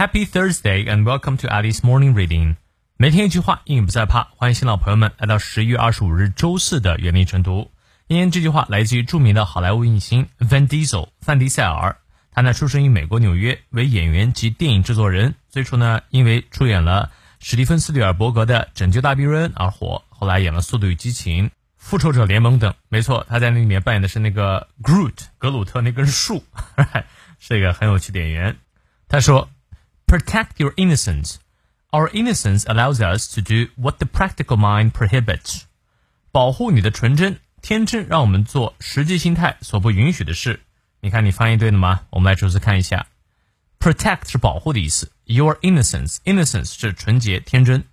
Happy Thursday and welcome to Alice Morning Reading。每天一句话，英语不再怕。欢迎新老朋友们来到十一月二十五日周四的原力晨读。今天这句话来自于著名的好莱坞影星 Van Diesel 范迪塞尔。他呢出生于美国纽约，为演员及电影制作人。最初呢，因为出演了史蒂芬斯蒂尔伯格的《拯救大兵瑞恩》而火，后来演了《速度与激情》《复仇者联盟》等。没错，他在那里面扮演的是那个 Groot 格鲁特那根树，是一个很有趣的演员。他说。Protect your innocence. Our innocence allows us to do what the practical mind prohibits. 保护你的纯真，天真让我们做实际心态所不允许的事。你看，你翻译对了吗？我们来逐字看一下。Protect 是保护的意思，Your innocence，innocence 是纯洁、天真。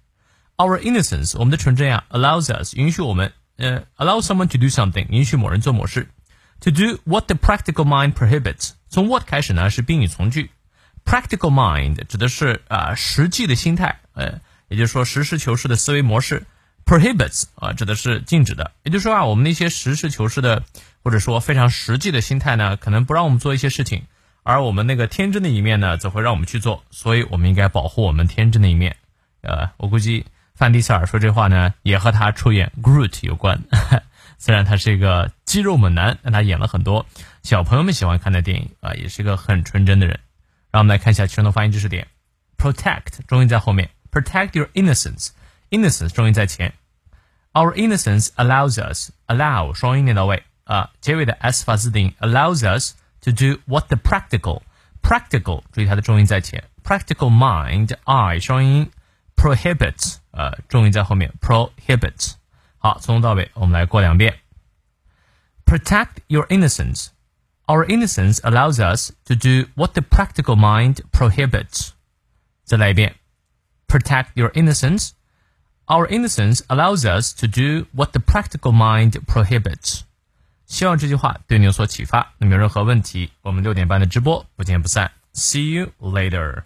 Our innocence，我们的纯真呀，allows us 允许我们，呃，allow someone to do something，允许某人做某事。To do what the practical mind prohibits，从 what 开始呢是宾语从句。 Practical mind 指的是啊实际的心态，呃，也就是说实事求是的思维模式。Prohibits 啊指的是禁止的，也就是说啊我们那些实事求是的或者说非常实际的心态呢，可能不让我们做一些事情，而我们那个天真的一面呢，则会让我们去做，所以我们应该保护我们天真的一面。呃，我估计范迪塞尔说这话呢，也和他出演 Groot 有关。虽然他是一个肌肉猛男，但他演了很多小朋友们喜欢看的电影啊，也是一个很纯真的人。让我们来看一下其中的发音知识点。Protect 重音在后面，Protect your innocence，innocence 重音在前。Our innocence allows us allow 双音念到位啊，结尾的 s 发字定 allows us to do what the practical practical 注意它的重音在前，practical mind i 双音 prohibits 呃重音在后面 prohibits。好，从头到尾我们来过两遍。Protect your innocence。 our innocence allows us to do what the practical mind prohibits. 再来一遍. Protect your innocence. Our innocence allows us to do what the practical mind prohibits. 希望这句话对你有所启发。那么有任何问题，我们六点半的直播不见不散。See you later.